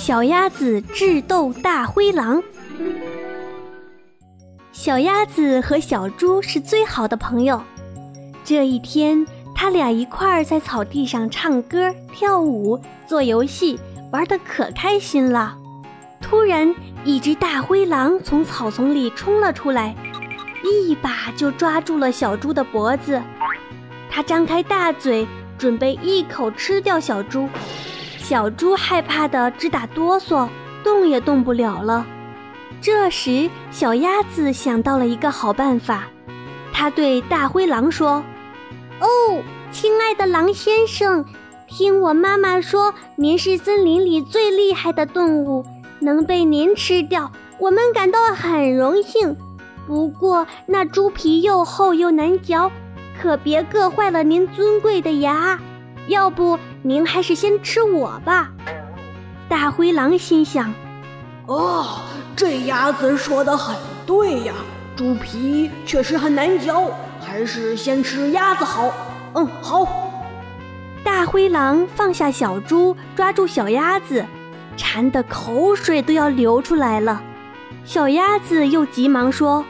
小鸭子智斗大灰狼。小鸭子和小猪是最好的朋友。这一天，他俩一块儿在草地上唱歌、跳舞、做游戏，玩得可开心了。突然，一只大灰狼从草丛里冲了出来，一把就抓住了小猪的脖子。他张开大嘴，准备一口吃掉小猪。小猪害怕的直打哆嗦，动也动不了了。这时，小鸭子想到了一个好办法，它对大灰狼说：“哦，亲爱的狼先生，听我妈妈说，您是森林里最厉害的动物，能被您吃掉，我们感到很荣幸。不过，那猪皮又厚又难嚼，可别硌坏了您尊贵的牙。”要不您还是先吃我吧。大灰狼心想：“哦，这鸭子说的很对呀，猪皮确实很难嚼，还是先吃鸭子好。”嗯，好。大灰狼放下小猪，抓住小鸭子，馋得口水都要流出来了。小鸭子又急忙说：“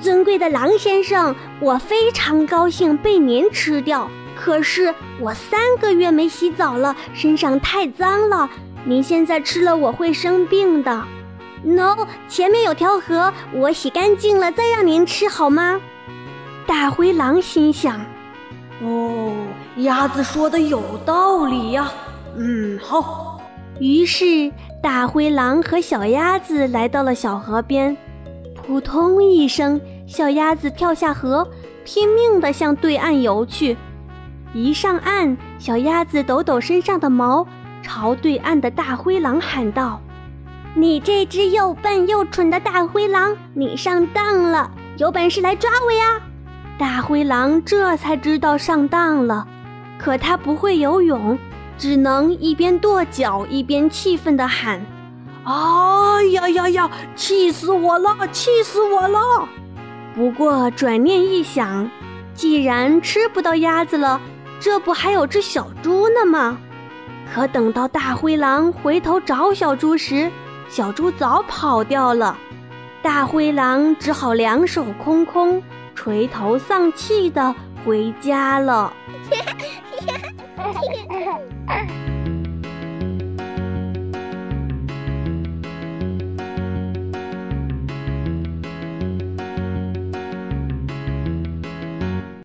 尊贵的狼先生，我非常高兴被您吃掉。”可是我三个月没洗澡了，身上太脏了。您现在吃了我会生病的。No，前面有条河，我洗干净了再让您吃好吗？大灰狼心想：哦，鸭子说的有道理呀。嗯，好。于是大灰狼和小鸭子来到了小河边，扑通一声，小鸭子跳下河，拼命地向对岸游去。一上岸，小鸭子抖抖身上的毛，朝对岸的大灰狼喊道：“你这只又笨又蠢的大灰狼，你上当了！有本事来抓我呀！”大灰狼这才知道上当了，可它不会游泳，只能一边跺脚一边气愤地喊：“哎呀呀呀！气死我了！气死我了！”不过转念一想，既然吃不到鸭子了，这不还有只小猪呢吗？可等到大灰狼回头找小猪时，小猪早跑掉了。大灰狼只好两手空空，垂头丧气地回家了。